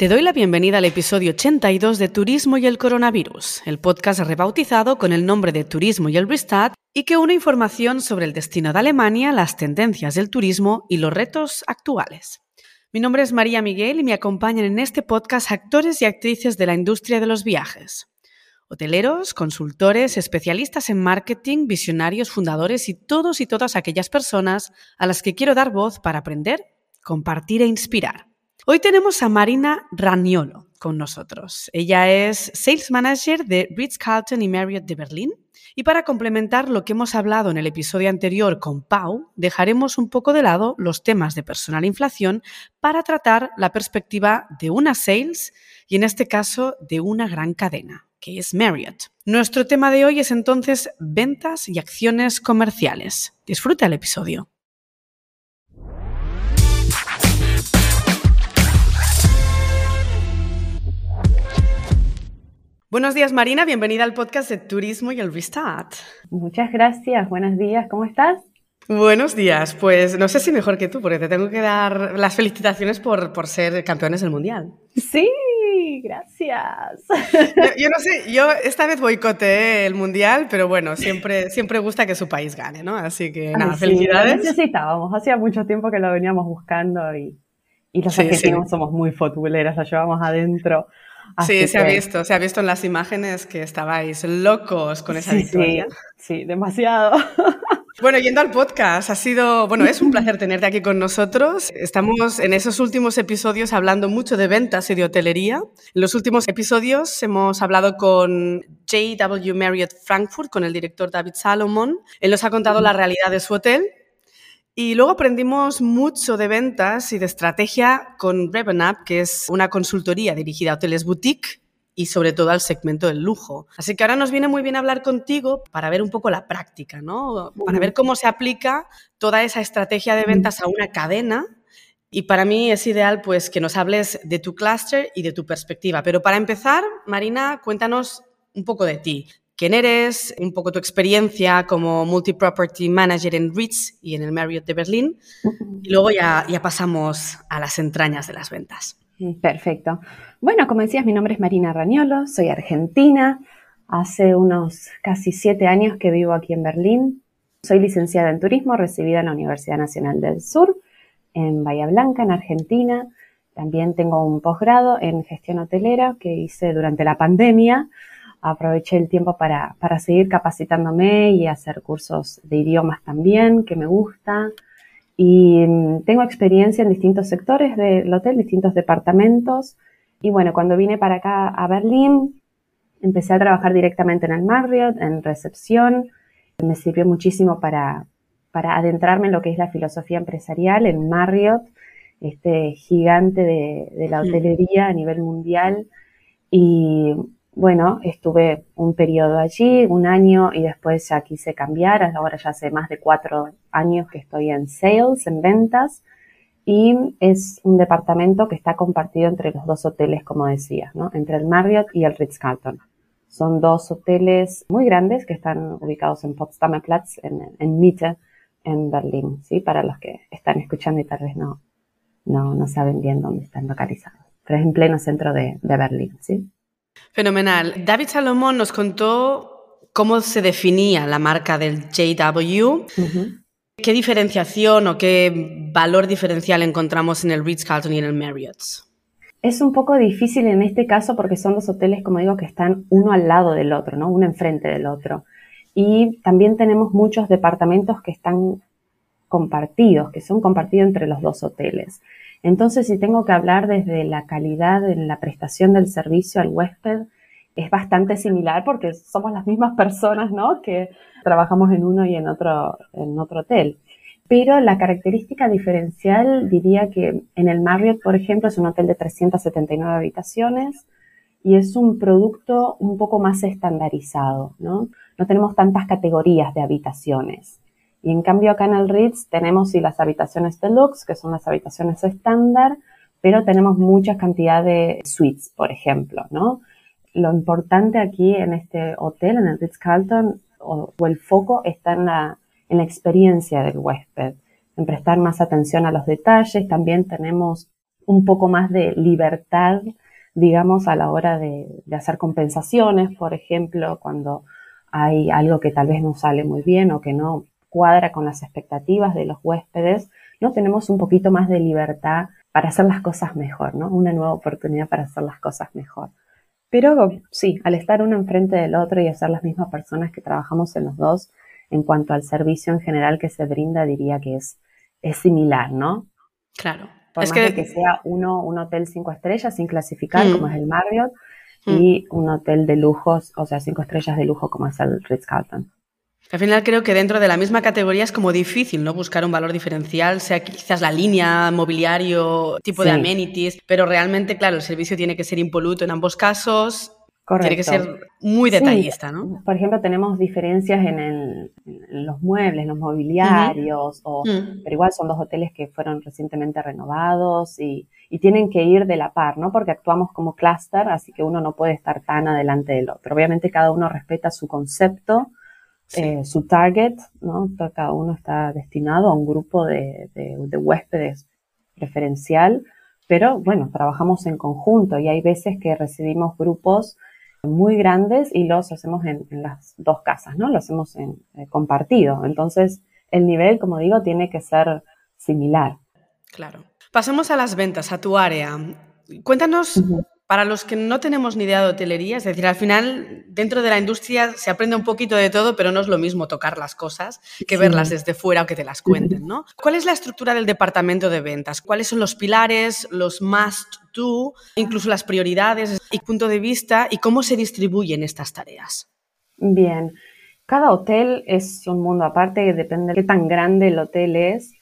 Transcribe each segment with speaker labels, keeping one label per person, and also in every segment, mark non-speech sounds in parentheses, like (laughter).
Speaker 1: Te doy la bienvenida al episodio 82 de Turismo y el Coronavirus, el podcast rebautizado con el nombre de Turismo y el Restart y que une información sobre el destino de Alemania, las tendencias del turismo y los retos actuales. Mi nombre es María Miguel y me acompañan en este podcast actores y actrices de la industria de los viajes. Hoteleros, consultores, especialistas en marketing, visionarios, fundadores y todos y todas aquellas personas a las que quiero dar voz para aprender, compartir e inspirar. Hoy tenemos a Marina Raniolo con nosotros. Ella es Sales Manager de Ritz-Carlton y Marriott de Berlín. Y para complementar lo que hemos hablado en el episodio anterior con Pau, dejaremos un poco de lado los temas de personal inflación para tratar la perspectiva de una sales y en este caso de una gran cadena, que es Marriott. Nuestro tema de hoy es entonces ventas y acciones comerciales. Disfruta el episodio. Buenos días Marina, bienvenida al podcast de Turismo y el Restart.
Speaker 2: Muchas gracias, buenos días, ¿cómo estás?
Speaker 1: Buenos días, pues no sé si mejor que tú, porque te tengo que dar las felicitaciones por, por ser campeones del Mundial.
Speaker 2: Sí, gracias.
Speaker 1: Yo, no sé, yo esta vez boicoteé el Mundial, pero bueno, siempre, siempre gusta que su país gane, ¿no? Así que nada, felicidades.
Speaker 2: Lo necesitábamos, hacía mucho tiempo que lo veníamos buscando y, y los argentinos somos muy futboleras, lo llevamos adentro
Speaker 1: sí, se ha visto, se ha visto en las imágenes que estabais locos con esa victoria.
Speaker 2: Sí, demasiado. (laughs)
Speaker 1: Bueno, yendo al podcast, ha sido, bueno, es un placer tenerte aquí con nosotros. Estamos en esos últimos episodios hablando mucho de ventas y de hotelería. En los últimos episodios hemos hablado con JW Marriott Frankfurt, con el director David Salomon. Él nos ha contado la realidad de su hotel y luego aprendimos mucho de ventas y de estrategia con RevenUp, que es una consultoría dirigida a hoteles boutique y sobre todo al segmento del lujo. Así que ahora nos viene muy bien hablar contigo para ver un poco la práctica, ¿no? Para ver cómo se aplica toda esa estrategia de ventas a una cadena. Y para mí es ideal pues que nos hables de tu cluster y de tu perspectiva. Pero para empezar, Marina, cuéntanos un poco de ti quién eres, un poco tu experiencia como multi-property manager en Ritz y en el Marriott de Berlín. Y luego ya, ya pasamos a las entrañas de las ventas.
Speaker 2: Perfecto. Bueno, como decías, mi nombre es Marina Rañolo, soy argentina. Hace unos casi siete años que vivo aquí en Berlín. Soy licenciada en turismo, recibida en la Universidad Nacional del Sur, en Bahía Blanca, en Argentina. También tengo un posgrado en gestión hotelera que hice durante la pandemia aproveché el tiempo para, para seguir capacitándome y hacer cursos de idiomas también, que me gusta. Y mm, tengo experiencia en distintos sectores del hotel, distintos departamentos. Y bueno, cuando vine para acá a Berlín, empecé a trabajar directamente en el Marriott, en recepción. Me sirvió muchísimo para, para adentrarme en lo que es la filosofía empresarial en Marriott, este gigante de, de la hotelería a nivel mundial. Y bueno, estuve un periodo allí, un año, y después ya quise cambiar. Ahora ya hace más de cuatro años que estoy en sales, en ventas, y es un departamento que está compartido entre los dos hoteles, como decía, ¿no? Entre el Marriott y el Ritz-Carlton. Son dos hoteles muy grandes que están ubicados en Potsdamer Platz, en, en Mitte, en Berlín, ¿sí? Para los que están escuchando y tal vez no, no, no saben bien dónde están localizados. Pero es en pleno centro de, de Berlín, ¿sí?
Speaker 1: Fenomenal. David Salomón nos contó cómo se definía la marca del JW. ¿Qué diferenciación o qué valor diferencial encontramos en el Ritz-Carlton y en el Marriott?
Speaker 2: Es un poco difícil en este caso porque son dos hoteles, como digo, que están uno al lado del otro, ¿no? Uno enfrente del otro. Y también tenemos muchos departamentos que están compartidos, que son compartidos entre los dos hoteles. Entonces, si tengo que hablar desde la calidad en la prestación del servicio al huésped, es bastante similar porque somos las mismas personas, ¿no? Que trabajamos en uno y en otro, en otro hotel. Pero la característica diferencial diría que en el Marriott, por ejemplo, es un hotel de 379 habitaciones y es un producto un poco más estandarizado, ¿no? No tenemos tantas categorías de habitaciones. Y en cambio acá en el Ritz tenemos sí las habitaciones deluxe, que son las habitaciones estándar, pero tenemos mucha cantidad de suites, por ejemplo, ¿no? Lo importante aquí en este hotel, en el Ritz Carlton, o, el foco está en la, en la experiencia del huésped, en prestar más atención a los detalles. También tenemos un poco más de libertad, digamos, a la hora de, de hacer compensaciones, por ejemplo, cuando hay algo que tal vez no sale muy bien o que no cuadra con las expectativas de los huéspedes, ¿no? Tenemos un poquito más de libertad para hacer las cosas mejor, ¿no? Una nueva oportunidad para hacer las cosas mejor. Pero sí, al estar uno enfrente del otro y ser las mismas personas que trabajamos en los dos, en cuanto al servicio en general que se brinda, diría que es, es similar, ¿no?
Speaker 1: Claro.
Speaker 2: Por es que... que sea uno un hotel cinco estrellas sin clasificar, mm. como es el Marriott, mm. y un hotel de lujos, o sea, cinco estrellas de lujo, como es el Ritz-Carlton.
Speaker 1: Al final creo que dentro de la misma categoría es como difícil no buscar un valor diferencial, sea quizás la línea, mobiliario, tipo de amenities, pero realmente, claro, el servicio tiene que ser impoluto en ambos casos. Correcto. Tiene que ser muy detallista, ¿no?
Speaker 2: Por ejemplo, tenemos diferencias en, los muebles, los mobiliarios, o, mm. pero igual son dos hoteles que fueron recientemente renovados y, y, tienen que ir de la par, ¿no? Porque actuamos como clúster, así que uno no puede estar tan adelante del otro. Obviamente cada uno respeta su concepto, eh, su target, ¿no? Cada uno está destinado a un grupo de, huéspedes preferencial, pero bueno, trabajamos en conjunto y hay veces que recibimos grupos muy grandes y los hacemos en, las dos casas, ¿no? Lo hacemos en eh, compartido. Entonces, el nivel, como digo, tiene que ser similar.
Speaker 1: Claro. Pasemos a las ventas, a tu área. Cuéntanos para los que no tenemos ni idea de hotelería, es decir, al final dentro de la industria se aprende un poquito de todo, pero no es lo mismo tocar las cosas que verlas desde fuera o que te las cuenten, ¿no? ¿Cuál es la estructura del departamento de ventas? ¿Cuáles son los pilares, los must do, incluso las prioridades y punto de vista y cómo se distribuyen estas tareas?
Speaker 2: Bien, cada hotel es un mundo aparte, depende de qué tan grande el hotel es.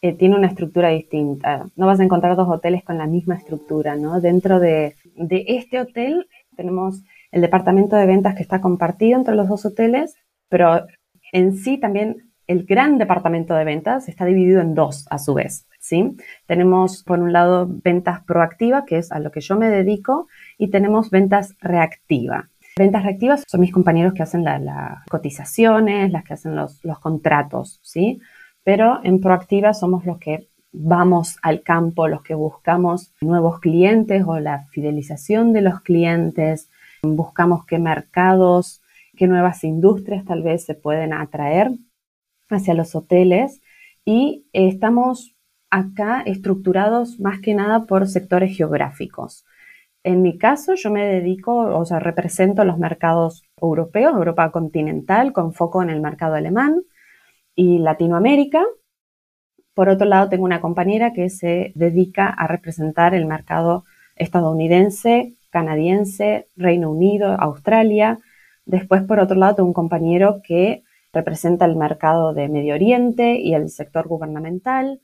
Speaker 2: Eh, tiene una estructura distinta. No vas a encontrar dos hoteles con la misma estructura, ¿no? Dentro de de este hotel tenemos el departamento de ventas que está compartido entre los dos hoteles, pero en sí también el gran departamento de ventas está dividido en dos a su vez. ¿sí? Tenemos por un lado ventas proactiva, que es a lo que yo me dedico, y tenemos ventas reactiva. Ventas reactivas son mis compañeros que hacen las cotizaciones, las que hacen los, los contratos, ¿sí? Pero en proactiva somos los que vamos al campo, los que buscamos nuevos clientes o la fidelización de los clientes, buscamos qué mercados, qué nuevas industrias tal vez se pueden atraer hacia los hoteles y estamos acá estructurados más que nada por sectores geográficos. En mi caso, yo me dedico, o sea, represento los mercados europeos, Europa continental, con foco en el mercado alemán y Latinoamérica, por otro lado, tengo una compañera que se dedica a representar el mercado estadounidense, canadiense, Reino Unido, Australia. Después, por otro lado, tengo un compañero que representa el mercado de Medio Oriente y el sector gubernamental.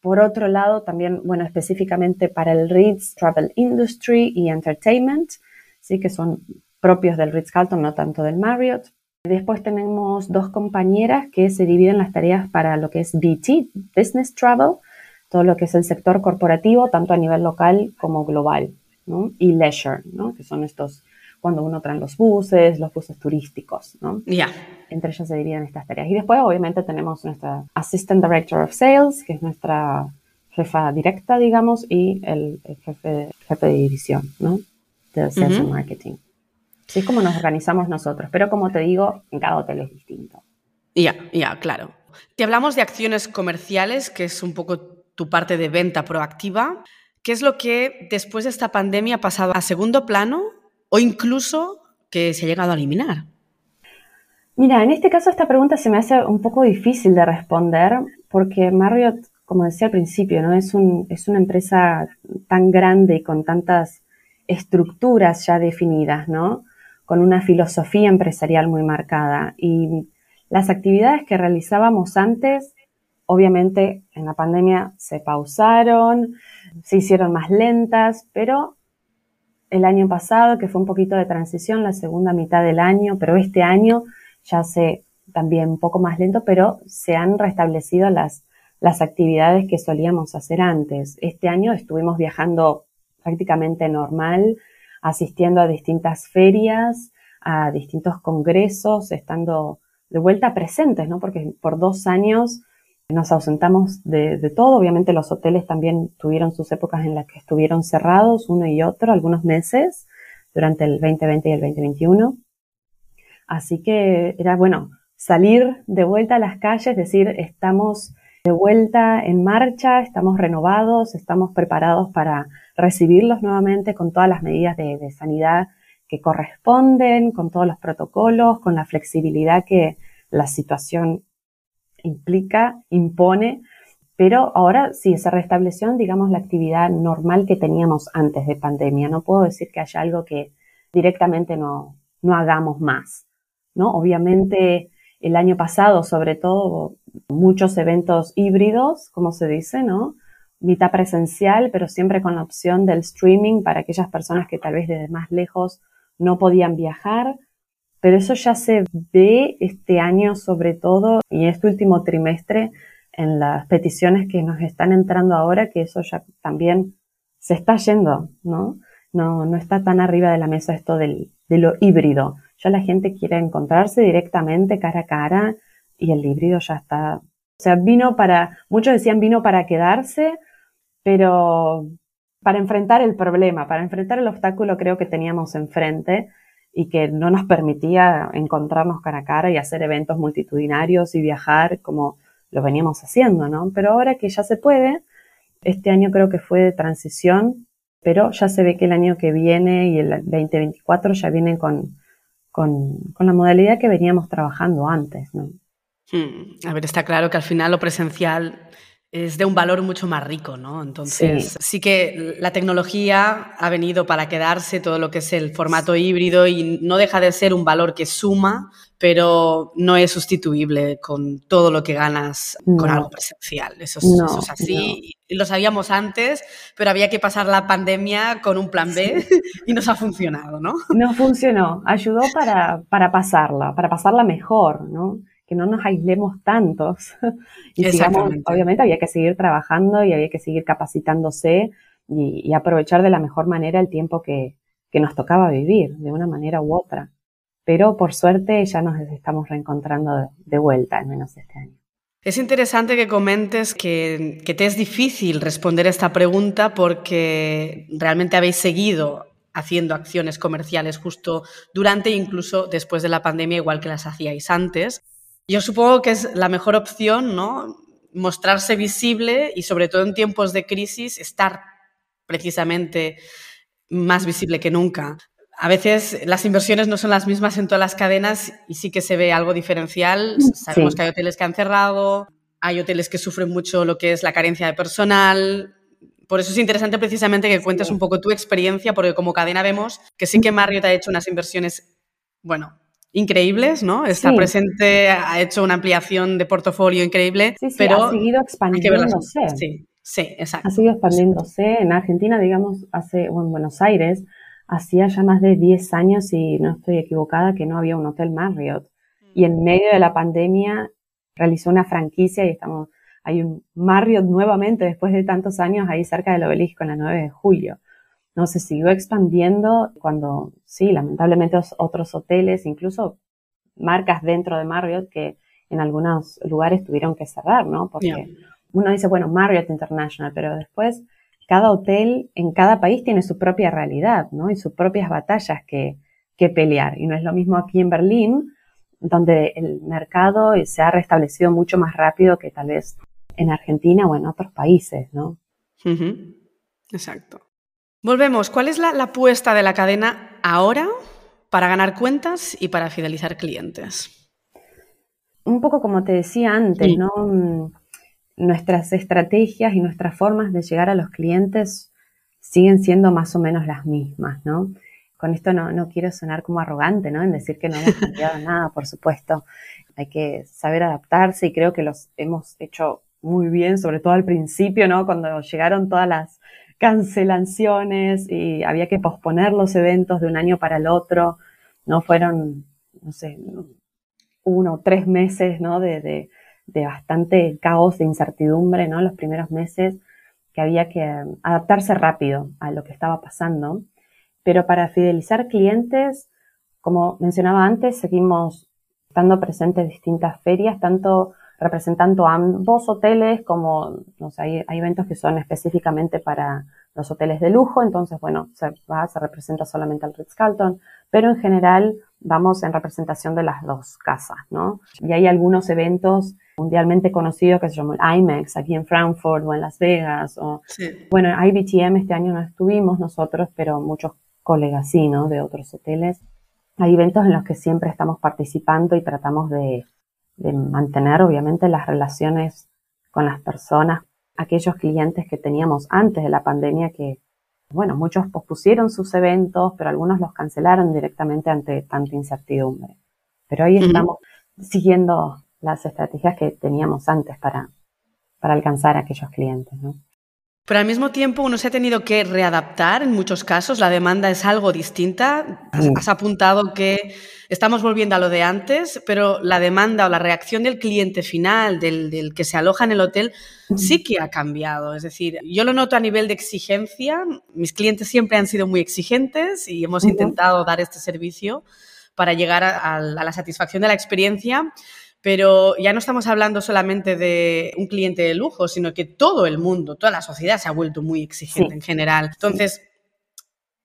Speaker 2: Por otro lado, también, bueno, específicamente para el Ritz Travel Industry y Entertainment, sí que son propios del Ritz Carlton, no tanto del Marriott. Después tenemos dos compañeras que se dividen las tareas para lo que es BT, Business Travel, todo lo que es el sector corporativo, tanto a nivel local como global, ¿no? y leisure, ¿no? que son estos cuando uno trae los buses, los buses turísticos, ¿no?
Speaker 1: Ya.
Speaker 2: Entre ellas se dividen estas tareas. Y después, obviamente, tenemos nuestra Assistant Director of Sales, que es nuestra jefa directa, digamos, y el, jefe, jefe de división, ¿no? De Sales and Marketing. Es como nos organizamos nosotros, pero como te digo, en cada hotel es distinto.
Speaker 1: Ya, ya, claro. Te hablamos de acciones comerciales, que es un poco tu parte de venta proactiva. ¿Qué es lo que después de esta pandemia ha pasado a segundo plano o incluso que se ha llegado a eliminar?
Speaker 2: Mira, en este caso esta pregunta se me hace un poco difícil de responder porque Marriott, como decía al principio, ¿no? es, un, es una empresa tan grande y con tantas estructuras ya definidas, ¿no? Con una filosofía empresarial muy marcada. Y las actividades que realizábamos antes, obviamente en la pandemia se pausaron, se hicieron más lentas, pero el año pasado, que fue un poquito de transición, la segunda mitad del año, pero este año ya se también un poco más lento, pero se han restablecido las, las actividades que solíamos hacer antes. Este año estuvimos viajando prácticamente normal, asistiendo a distintas ferias, a distintos congresos, estando de vuelta presentes, ¿no? Porque por dos años nos ausentamos de, todo. Obviamente los hoteles también tuvieron sus épocas en las que estuvieron cerrados uno y otro, algunos meses, durante el 2020 y el 2021. Así que era bueno salir de vuelta a las calles, decir, estamos de vuelta en marcha, estamos renovados, estamos preparados para recibirlos nuevamente con todas las medidas de, sanidad que corresponden, con todos los protocolos, con la flexibilidad que la situación implica, impone, pero ahora sí se restableció, digamos, la actividad normal que teníamos antes de pandemia. No puedo decir que haya algo que directamente no, no hagamos más, ¿no? Obviamente el año pasado, sobre todo, muchos eventos híbridos, como se dice, ¿no? Mitad presencial, pero siempre con la opción del streaming para aquellas personas que tal vez desde más lejos no podían viajar pero eso ya se ve este año sobre todo y este último trimestre en las peticiones que nos están entrando ahora, que eso ya también se está yendo, ¿no? No, no está tan arriba de la mesa esto del, de lo híbrido. Ya la gente quiere encontrarse directamente cara a cara y el híbrido ya está. O sea, vino para, muchos decían vino para quedarse, pero para enfrentar el problema, para enfrentar el obstáculo creo que teníamos enfrente y que no nos permitía encontrarnos cara a cara y hacer eventos multitudinarios y viajar como lo veníamos haciendo, ¿no? Pero ahora que ya se puede, este año creo que fue de transición, pero ya se ve que el año que viene y el 2024 ya vienen con, con, con la modalidad que veníamos trabajando antes, ¿no?
Speaker 1: Hmm. A ver, está claro que al final lo presencial es de un valor mucho más rico, ¿no? Entonces, sí. que la tecnología ha venido para quedarse, todo lo que es el formato híbrido, y no deja de ser un valor que suma, pero no es sustituible con todo lo que ganas con algo presencial. Eso es, así. Lo sabíamos antes, pero había que pasar la pandemia con un plan B (laughs) y nos ha funcionado, ¿no?
Speaker 2: No funcionó. Ayudó para, para pasarla, para pasarla mejor, ¿no? Que no nos aislemos tantos. (laughs) y sigamos, obviamente había que seguir trabajando y había que seguir capacitándose y, aprovechar de la mejor manera el tiempo que, que, nos tocaba vivir, de una manera u otra. Pero por suerte ya nos estamos reencontrando de, vuelta, al menos este año.
Speaker 1: Es interesante que comentes que, que te es difícil responder esta pregunta porque realmente habéis seguido haciendo acciones comerciales justo durante e incluso después de la pandemia, igual que las hacíais antes. Yo supongo que es la mejor opción, ¿no? Mostrarse visible y sobre todo en tiempos de crisis estar precisamente más visible que nunca. A veces las inversiones no son las mismas en todas las cadenas y sí que se ve algo diferencial. Sabemos que hay hoteles que han cerrado, hay hoteles que sufren mucho lo que es la carencia de personal. Por eso es interesante precisamente que cuentes un poco tu experiencia, porque como cadena vemos que sí que Marriott ha hecho unas inversiones, bueno, increíbles, ¿no? Está presente, ha hecho una ampliación de portafolio increíble,
Speaker 2: sí, sí,
Speaker 1: pero
Speaker 2: ha seguido expandiéndose.
Speaker 1: Sí, sí, exacto.
Speaker 2: Ha seguido expandiéndose. En Argentina, digamos, hace, o en Buenos Aires, hacía ya más de 10 años, si no estoy equivocada, que no había un hotel Marriott. Y en medio de la pandemia realizó una franquicia y estamos, hay un Marriott nuevamente después de tantos años ahí cerca del obelisco en la 9 de julio. No, se siguió expandiendo cuando, sí, lamentablemente otros hoteles, incluso marcas dentro de Marriott que en algunos lugares tuvieron que cerrar, ¿no? Porque uno dice, bueno, Marriott International, pero después cada hotel en cada país tiene su propia realidad, ¿no? Y sus propias batallas que, que pelear. Y no es lo mismo aquí en Berlín, donde el mercado se ha restablecido mucho más rápido que tal vez en Argentina o en otros países, ¿no?
Speaker 1: Exacto. Volvemos. ¿Cuál es la, apuesta de la cadena ahora para ganar cuentas y para fidelizar clientes?
Speaker 2: Un poco como te decía antes, ¿no? Mm, nuestras estrategias y nuestras formas de llegar a los clientes siguen siendo más o menos las mismas, ¿no? Con esto no, no quiero sonar como arrogante, ¿no? En decir que no hemos cambiado (laughs) nada, por supuesto. Hay que saber adaptarse y creo que los hemos hecho muy bien, sobre todo al principio, ¿no? Cuando llegaron todas las cancelaciones y había que posponer los eventos de un año para el otro. No fueron, no sé, uno o tres meses, ¿no? De, de, de, bastante caos, de incertidumbre, ¿no? Los primeros meses que había que adaptarse rápido a lo que estaba pasando. Pero para fidelizar clientes, como mencionaba antes, seguimos estando presentes en distintas ferias, tanto representan tanto ambos hoteles como, no sé, hay, hay, eventos que son específicamente para los hoteles de lujo, entonces, bueno, se va, se representa solamente al Ritz-Carlton, pero en general vamos en representación de las dos casas, ¿no? Y hay algunos eventos mundialmente conocidos que se llaman IMAX aquí en Frankfurt o en Las Vegas, o, bueno, IBTM este año no estuvimos nosotros, pero muchos colegas sí, ¿no? De otros hoteles. Hay eventos en los que siempre estamos participando y tratamos de de mantener obviamente las relaciones con las personas, aquellos clientes que teníamos antes de la pandemia que, bueno, muchos pospusieron sus eventos, pero algunos los cancelaron directamente ante tanta incertidumbre. Pero ahí estamos siguiendo las estrategias que teníamos antes para, para alcanzar a aquellos clientes, ¿no?
Speaker 1: Pero al mismo tiempo uno se ha tenido que readaptar en muchos casos, la demanda es algo distinta. Has, apuntado que estamos volviendo a lo de antes, pero la demanda o la reacción del cliente final, del, que se aloja en el hotel, sí que ha cambiado. Es decir, yo lo noto a nivel de exigencia. Mis clientes siempre han sido muy exigentes y hemos intentado dar este servicio para llegar a la satisfacción de la experiencia pero ya no estamos hablando solamente de un cliente de lujo, sino que todo el mundo, toda la sociedad se ha vuelto muy exigente en general. Entonces,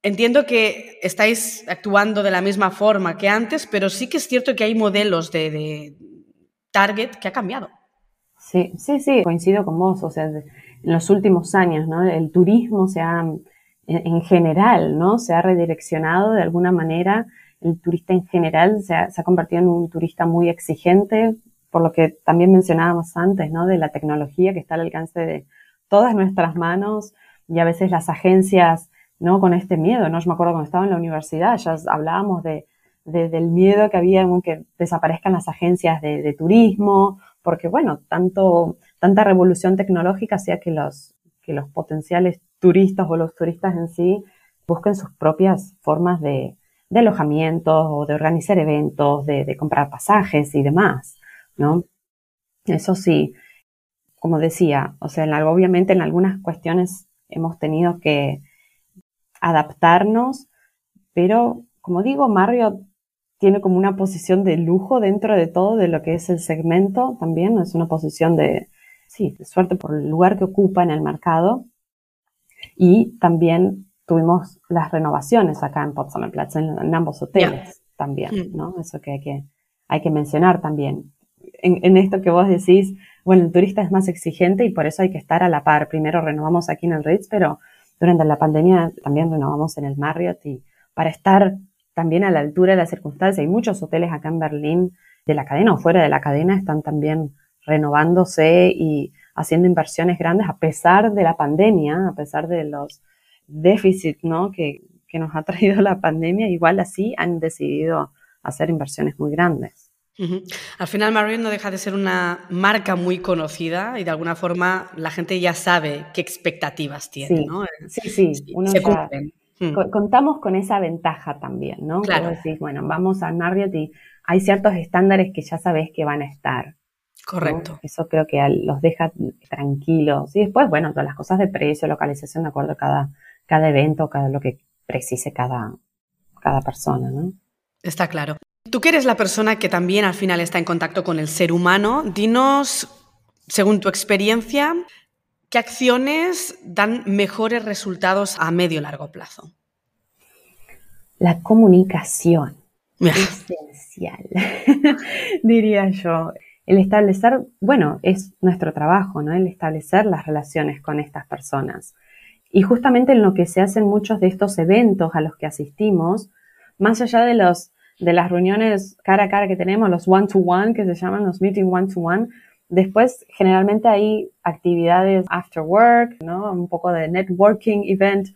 Speaker 1: entiendo que estáis actuando de la misma forma que antes, pero sí que es cierto que hay modelos de, target que ha cambiado.
Speaker 2: Sí, sí, sí, coincido con vos. O sea, en los últimos años, ¿no? El turismo se ha, en general, ¿no? Se ha redireccionado de alguna manera el turista en general se ha, convertido en un turista muy exigente, por lo que también mencionábamos antes, ¿no? De la tecnología que está al alcance de todas nuestras manos y a veces las agencias, ¿no? Con este miedo, ¿no? Yo me acuerdo cuando estaba en la universidad, ya hablábamos de, del miedo que había en que desaparezcan las agencias de, de, turismo, porque bueno, tanto, tanta revolución tecnológica hacía que los, que los potenciales turistas o los turistas en sí busquen sus propias formas de, de alojamientos o de organizar eventos, de, comprar pasajes y demás, ¿no? Eso sí, como decía, o sea, obviamente en algunas cuestiones hemos tenido que adaptarnos, pero como digo, Mario tiene como una posición de lujo dentro de todo de lo que es el segmento también, es una posición de, sí, de suerte por el lugar que ocupa en el mercado y también tuvimos las renovaciones acá en Potsdamer Platz, en, ambos hoteles también, mm. ¿no? Eso que hay que, hay que mencionar también. En, esto que vos decís, bueno, el turista es más exigente y por eso hay que estar a la par. Primero renovamos aquí en el Ritz, pero durante la pandemia también renovamos en el Marriott y para estar también a la altura de las circunstancias. Hay muchos hoteles acá en Berlín de la cadena o fuera de la cadena están también renovándose y haciendo inversiones grandes a pesar de la pandemia, a pesar de los déficit ¿no? que, que nos ha traído la pandemia, igual así han decidido hacer inversiones muy grandes.
Speaker 1: Al final Marriott no deja de ser una marca muy conocida y de alguna forma la gente ya sabe qué expectativas tiene,
Speaker 2: sí,
Speaker 1: ¿no?
Speaker 2: Sí, sí, Uno mm. Contamos con esa ventaja también, ¿no? Claro. Decís, bueno, vamos a Marriott y hay ciertos estándares que ya sabes que van a estar.
Speaker 1: Correcto.
Speaker 2: Eso creo que los deja tranquilos. Y después, bueno, todas las cosas de precio, localización, de acuerdo a cada, cada evento, cada lo que precise cada, cada persona, ¿no?
Speaker 1: Está claro. Tú que eres la persona que también al final está en contacto con el ser humano, dinos, según tu experiencia, ¿qué acciones dan mejores resultados a medio largo plazo?
Speaker 2: La comunicación. (laughs) Esencial, (laughs) diría yo. El establecer, bueno, es nuestro trabajo, ¿no? El establecer las relaciones con estas personas. Y justamente en lo que se hacen muchos de estos eventos a los que asistimos, más allá de los de las reuniones cara a cara que tenemos, los one to one que se llaman los meeting one to one, después generalmente hay actividades after work, ¿no? Un poco de networking event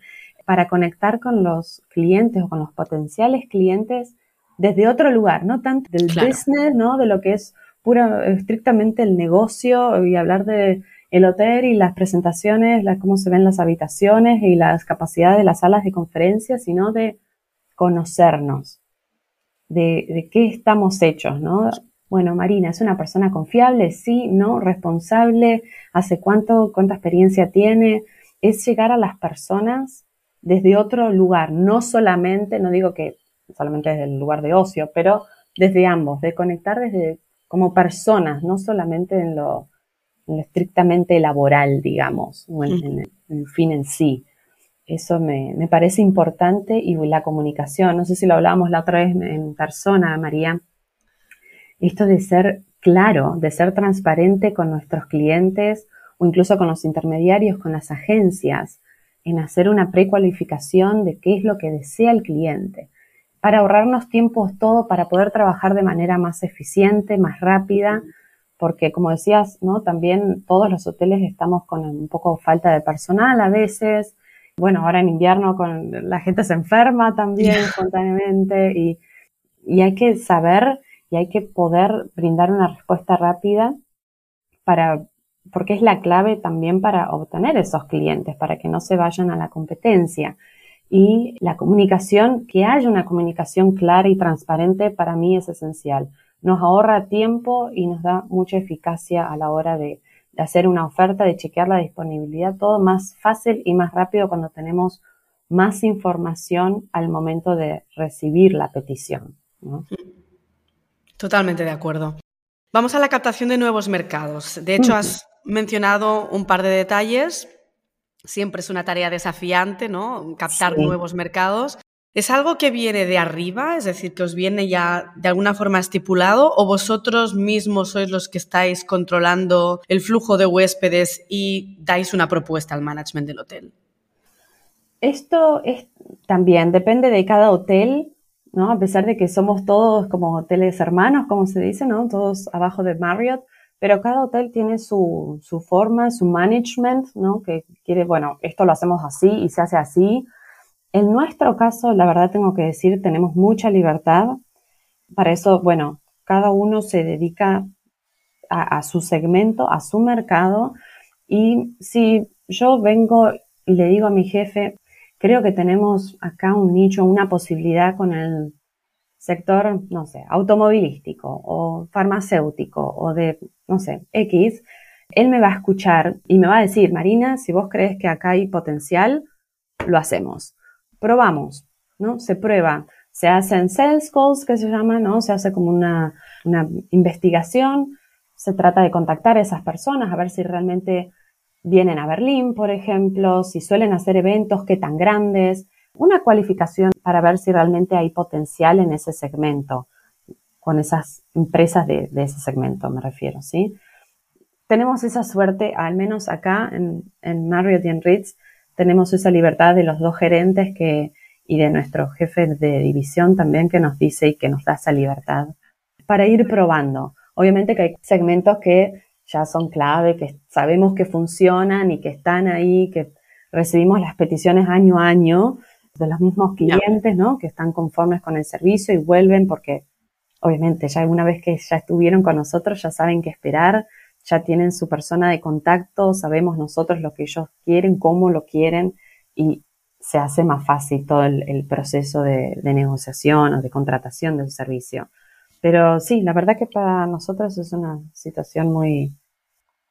Speaker 2: para conectar con los clientes o con los potenciales clientes desde otro lugar, no tanto del business, ¿no? De lo que es pura, estrictamente el negocio y hablar de el hotel y las presentaciones, la, cómo se ven las habitaciones y las capacidades de las salas de conferencias, sino de conocernos, de, de qué estamos hechos, ¿no? Bueno, Marina, ¿es una persona confiable? Sí, no, responsable, hace cuánto, cuánta experiencia tiene. Es llegar a las personas desde otro lugar, no solamente, no digo que solamente desde el lugar de ocio, pero desde ambos, de conectar desde como personas, no solamente en lo, estrictamente laboral, digamos, o en, el fin en sí. Eso me, me, parece importante y la comunicación, no sé si lo hablábamos la otra vez en persona, María, esto de ser claro, de ser transparente con nuestros clientes o incluso con los intermediarios, con las agencias, en hacer una precualificación de qué es lo que desea el cliente, para ahorrarnos tiempos todo, para poder trabajar de manera más eficiente, más rápida, porque como decías, ¿no? También todos los hoteles estamos con un poco falta de personal a veces. Bueno, ahora en invierno con la gente se enferma también (laughs) espontáneamente y, y hay que saber y hay que poder brindar una respuesta rápida para porque es la clave también para obtener esos clientes, para que no se vayan a la competencia. Y la comunicación, que haya una comunicación clara y transparente, para mí es esencial. Nos ahorra tiempo y nos da mucha eficacia a la hora de, hacer una oferta, de chequear la disponibilidad, todo más fácil y más rápido cuando tenemos más información al momento de recibir la petición.
Speaker 1: Totalmente de acuerdo. Vamos a la captación de nuevos mercados. De hecho, has mencionado un par de detalles. Siempre es una tarea desafiante, ¿no? Captar nuevos mercados. ¿Es algo que viene de arriba? Es decir, que os viene ya de alguna forma estipulado o vosotros mismos sois los que estáis controlando el flujo de huéspedes y dais una propuesta al management del hotel?
Speaker 2: Esto es también depende de cada hotel, ¿no? A pesar de que somos todos como hoteles hermanos, como se dice, ¿no? Todos abajo de Marriott pero cada hotel tiene su, su forma, su management, ¿no? Que quiere, bueno, esto lo hacemos así y se hace así. En nuestro caso, la verdad tengo que decir, tenemos mucha libertad. Para eso, bueno, cada uno se dedica a, su segmento, a su mercado. Y si yo vengo y le digo a mi jefe, creo que tenemos acá un nicho, una posibilidad con el sector, no sé, automovilístico o farmacéutico o de, no sé, X, él me va a escuchar y me va a decir, Marina, si vos crees que acá hay potencial, lo hacemos. Probamos, ¿no? Se prueba. Se hacen sales calls, que se llama, ¿no? Se hace como una, una investigación. Se trata de contactar a esas personas, a ver si realmente vienen a Berlín, por ejemplo, si suelen hacer eventos, qué tan grandes, una cualificación para ver si realmente hay potencial en ese segmento, con esas empresas de, ese segmento me refiero, ¿sí? Tenemos esa suerte, al menos acá en, en Marriott y en Ritz, tenemos esa libertad de los dos gerentes que, y de nuestro jefe de división también que nos dice y que nos da esa libertad para ir probando. Obviamente que hay segmentos que ya son clave, que sabemos que funcionan y que están ahí, que recibimos las peticiones año a año de los mismos clientes, ¿no? Que están conformes con el servicio y vuelven porque obviamente ya una vez que ya estuvieron con nosotros ya saben qué esperar, ya tienen su persona de contacto, sabemos nosotros lo que ellos quieren, cómo lo quieren y se hace más fácil todo el, proceso de, negociación o de contratación del servicio. Pero sí, la verdad que para nosotros es una situación muy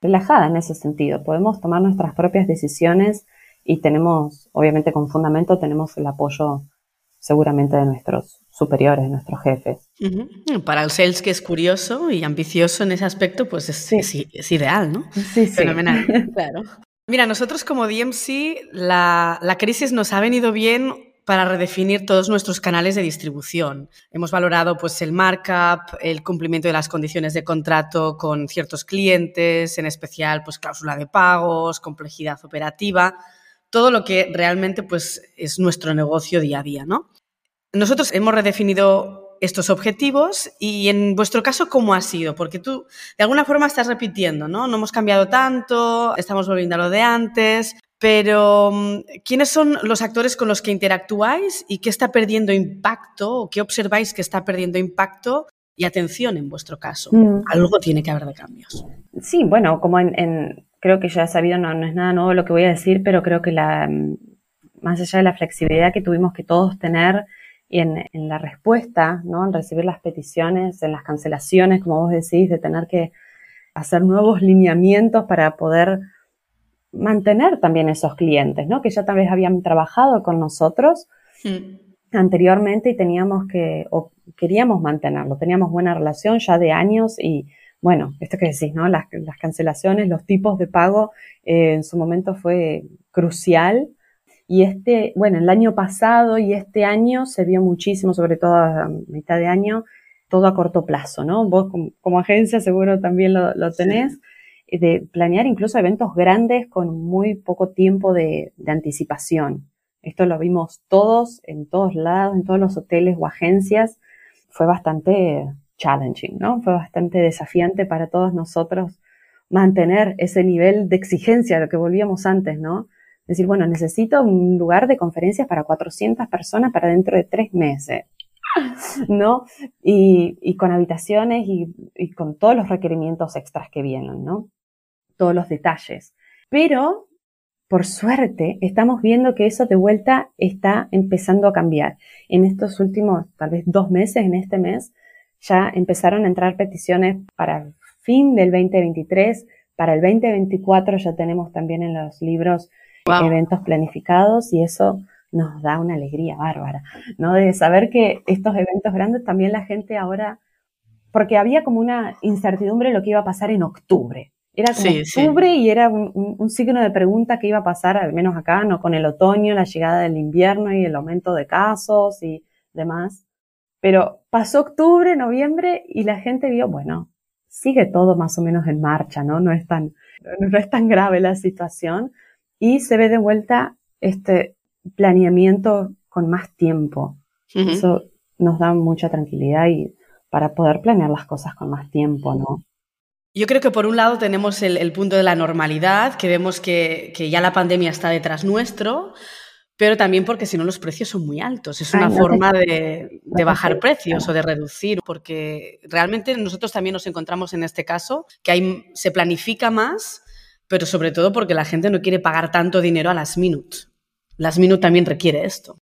Speaker 2: relajada en ese sentido. Podemos tomar nuestras propias decisiones y tenemos, obviamente con fundamento, tenemos el apoyo seguramente de nuestros superiores, de nuestros jefes.
Speaker 1: Para el sales que es curioso y ambicioso en ese aspecto, pues es, es, ideal, ¿no?
Speaker 2: Sí,
Speaker 1: Fenomenal, (laughs) claro. Mira, nosotros como DMC, la, la crisis nos ha venido bien para redefinir todos nuestros canales de distribución. Hemos valorado pues el markup, el cumplimiento de las condiciones de contrato con ciertos clientes, en especial pues cláusula de pagos, complejidad operativa todo lo que realmente pues, es nuestro negocio día a día. ¿no? Nosotros hemos redefinido estos objetivos y en vuestro caso, ¿cómo ha sido? Porque tú de alguna forma estás repitiendo, ¿no? No hemos cambiado tanto, estamos volviendo a lo de antes, pero mm, ¿quiénes son los actores con los que interactuáis y qué está perdiendo impacto o qué observáis que está perdiendo impacto y atención en vuestro caso? Mm. Algo tiene que haber de cambios.
Speaker 2: Sí, bueno, como en creo que ya sabido, no, no es nada nuevo lo que voy a decir, pero creo que la, mm, más allá de la flexibilidad que tuvimos que todos tener y en, en, la respuesta, ¿no? En recibir las peticiones, en las cancelaciones, como vos decís, de tener que hacer nuevos lineamientos para poder mantener también esos clientes, ¿no? Que ya tal vez habían trabajado con nosotros. anteriormente y teníamos que, o queríamos mantenerlo, teníamos buena relación ya de años y bueno, esto que decís, ¿no? Las, cancelaciones, los tipos de pago eh, en su momento fue crucial. Y este, bueno, el año pasado y este año se vio muchísimo, sobre todo a mitad de año, todo a corto plazo, ¿no? Vos como, agencia seguro también lo, tenés, eh, de planear incluso eventos grandes con muy poco tiempo de, de anticipación. Esto lo vimos todos, en todos lados, en todos los hoteles o agencias. Fue bastante challenging, ¿no? Fue bastante desafiante para todos nosotros mantener ese nivel de exigencia lo que volvíamos antes, ¿no? Decir, bueno, necesito un lugar de conferencias para 400 personas para dentro de tres meses, ¿no? Y, con habitaciones y, y, con todos los requerimientos extras que vienen, ¿no? Todos los detalles. Pero, por suerte, estamos viendo que eso de vuelta está empezando a cambiar. En estos últimos, tal vez dos meses, en este mes, ya empezaron a entrar peticiones para el fin del 2023, para el 2024 ya tenemos también en los libros eventos planificados y eso nos da una alegría bárbara, ¿no? De saber que estos eventos grandes también la gente ahora, porque había como una incertidumbre lo que iba a pasar en octubre. Era como octubre y era un, signo de pregunta que iba a pasar, al menos acá, ¿no? Con el otoño, la llegada del invierno y el aumento de casos y demás. Pero pasó octubre, noviembre y la gente vio, bueno, sigue todo más o menos en marcha, ¿no? No es tan, no es tan grave la situación y se ve de vuelta este planeamiento con más tiempo. Eso nos da mucha tranquilidad y para poder planear las cosas con más tiempo, ¿no?
Speaker 1: Yo creo que por un lado tenemos el, punto de la normalidad, que vemos que, que, ya la pandemia está detrás nuestro, pero también porque si no los precios son muy altos. Es una forma de, bajar precios o de reducir, porque realmente nosotros también nos encontramos en este caso que hay, se planifica más, pero sobre todo porque la gente no quiere pagar tanto dinero a las minutes. Las minutes también requiere esto.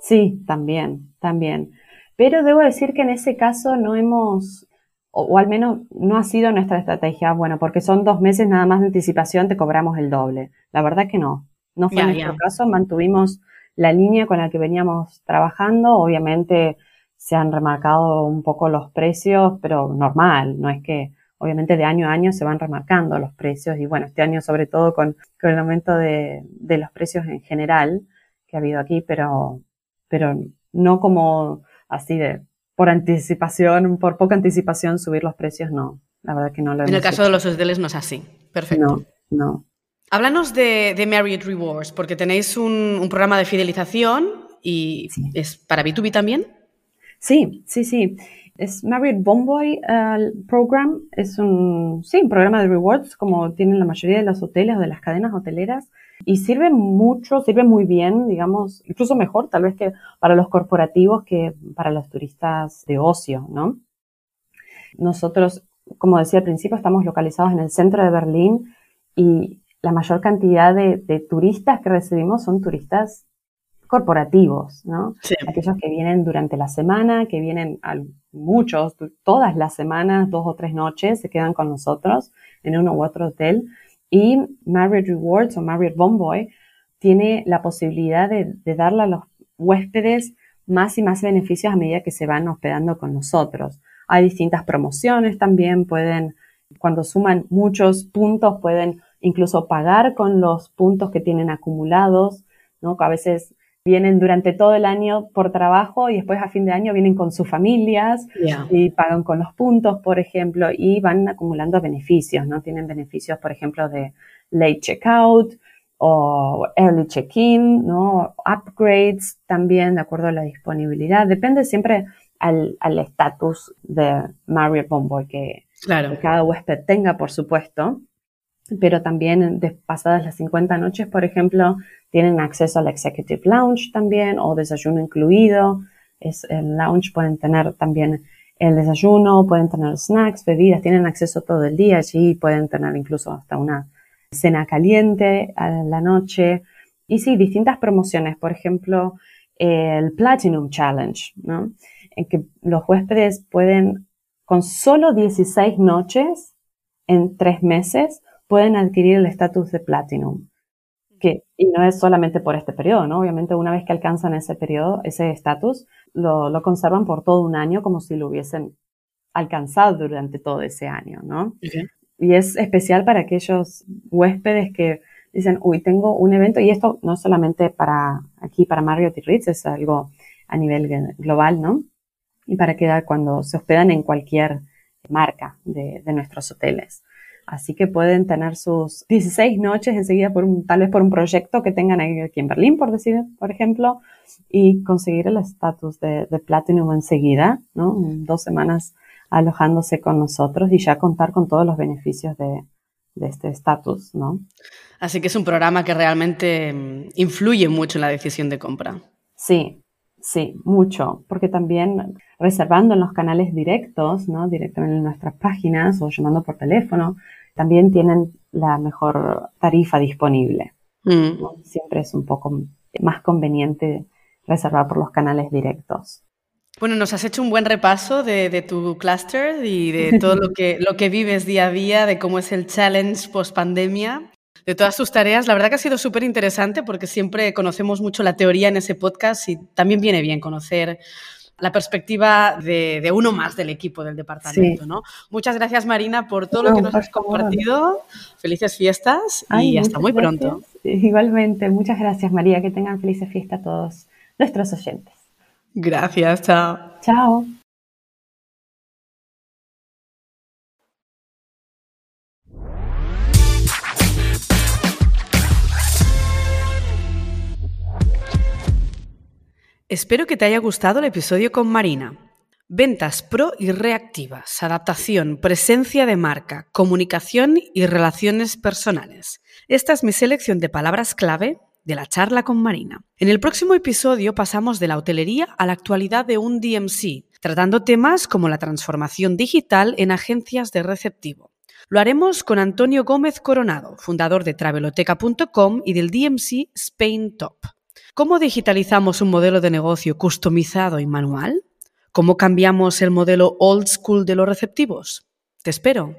Speaker 2: Sí, también, también. Pero debo decir que en ese caso no hemos, o, al menos no ha sido nuestra estrategia, bueno, porque son dos meses nada más de anticipación, te cobramos el doble. La verdad que no. No fue nuestro caso, mantuvimos la línea con la que veníamos trabajando. Obviamente se han remarcado un poco los precios, pero normal, no es que obviamente de año a año se van remarcando los precios y bueno, este año sobre todo con, el aumento de, los precios en general que ha habido aquí, pero, pero no como así de por anticipación, por poca anticipación subir los precios, no. La verdad que no lo
Speaker 1: En el caso de los hoteles no es así. Perfecto.
Speaker 2: No, no.
Speaker 1: Háblanos de, de Marriott Rewards, porque tenéis un, programa de fidelización y es para B2B también.
Speaker 2: Sí, sí, sí. Es Marriott Bomboy uh, Program. Es un, sí, un programa de rewards como tienen la mayoría de los hoteles o de las cadenas hoteleras. Y sirve mucho, sirve muy bien, digamos, incluso mejor tal vez que para los corporativos que para los turistas de ocio, ¿no? Nosotros, como decía al principio, estamos localizados en el centro de Berlín y la mayor cantidad de, turistas que recibimos son turistas corporativos, ¿no? Aquellos que vienen durante la semana, que vienen muchos, todas las semanas, dos o tres noches, se quedan con nosotros en uno u otro hotel. Y Marriott Rewards o Marriott Bomboy tiene la posibilidad de, de darle a los huéspedes más y más beneficios a medida que se van hospedando con nosotros. Hay distintas promociones también, pueden, cuando suman muchos puntos, pueden incluso pagar con los puntos que tienen acumulados, ¿no? Que a veces vienen durante todo el año por trabajo y después a fin de año vienen con sus familias y pagan con los puntos, por ejemplo, y van acumulando beneficios, ¿no? Tienen beneficios, por ejemplo, de late checkout o early check-in, ¿no? Upgrades también de acuerdo a la disponibilidad. Depende siempre al estatus de Marriott Bomboy que, que cada huésped tenga, por supuesto pero también de pasadas las 50 noches, por ejemplo, tienen acceso al Executive Lounge también o desayuno incluido. Es el lounge, pueden tener también el desayuno, pueden tener snacks, bebidas, tienen acceso todo el día allí, pueden tener incluso hasta una cena caliente a la noche. Y sí, distintas promociones, por ejemplo, el Platinum Challenge, ¿no? En que los huéspedes pueden, con solo 16 noches en tres meses, pueden adquirir el estatus de Platinum. Que, y no es solamente por este periodo, ¿no? Obviamente una vez que alcanzan ese periodo, ese estatus, lo, lo, conservan por todo un año como si lo hubiesen alcanzado durante todo ese año, ¿no? Y es especial para aquellos huéspedes que dicen, uy, tengo un evento, y esto no solamente para aquí, para Marriott y Ritz, es algo a nivel global, ¿no? Y para quedar cuando se hospedan en cualquier marca de, de nuestros hoteles. Así que pueden tener sus 16 noches enseguida por un, tal vez por un proyecto que tengan aquí en Berlín, por decir, por ejemplo, y conseguir el estatus de, de Platinum enseguida, ¿no? Dos semanas alojándose con nosotros y ya contar con todos los beneficios de, de este estatus, ¿no?
Speaker 1: Así que es un programa que realmente mm, influye mucho en la decisión de compra.
Speaker 2: Sí, sí, mucho, porque también reservando en los canales directos, ¿no? Directamente en nuestras páginas o llamando por teléfono, también tienen la mejor tarifa disponible. Mm. Siempre es un poco más conveniente reservar por los canales directos.
Speaker 1: Bueno, nos has hecho un buen repaso de, tu cluster y de todo lo que, lo que vives día a día, de cómo es el challenge post pandemia, de todas tus tareas. La verdad que ha sido súper interesante porque siempre conocemos mucho la teoría en ese podcast y también viene bien conocer la perspectiva de, uno más del equipo del departamento. ¿no? Muchas gracias, Marina, por todo lo que nos has compartido. Felices fiestas y hasta muy pronto.
Speaker 2: Igualmente, muchas gracias, María. Que tengan felices fiestas todos nuestros oyentes.
Speaker 1: Gracias, chao.
Speaker 2: Chao.
Speaker 1: Espero que te haya gustado el episodio con Marina. Ventas pro y reactivas, adaptación, presencia de marca, comunicación y relaciones personales. Esta es mi selección de palabras clave de la charla con Marina. En el próximo episodio pasamos de la hotelería a la actualidad de un DMC, tratando temas como la transformación digital en agencias de receptivo. Lo haremos con Antonio Gómez Coronado, fundador de traveloteca.com y del DMC Spain Top. ¿Cómo digitalizamos un modelo de negocio customizado y manual? ¿Cómo cambiamos el modelo old school de los receptivos? Te espero.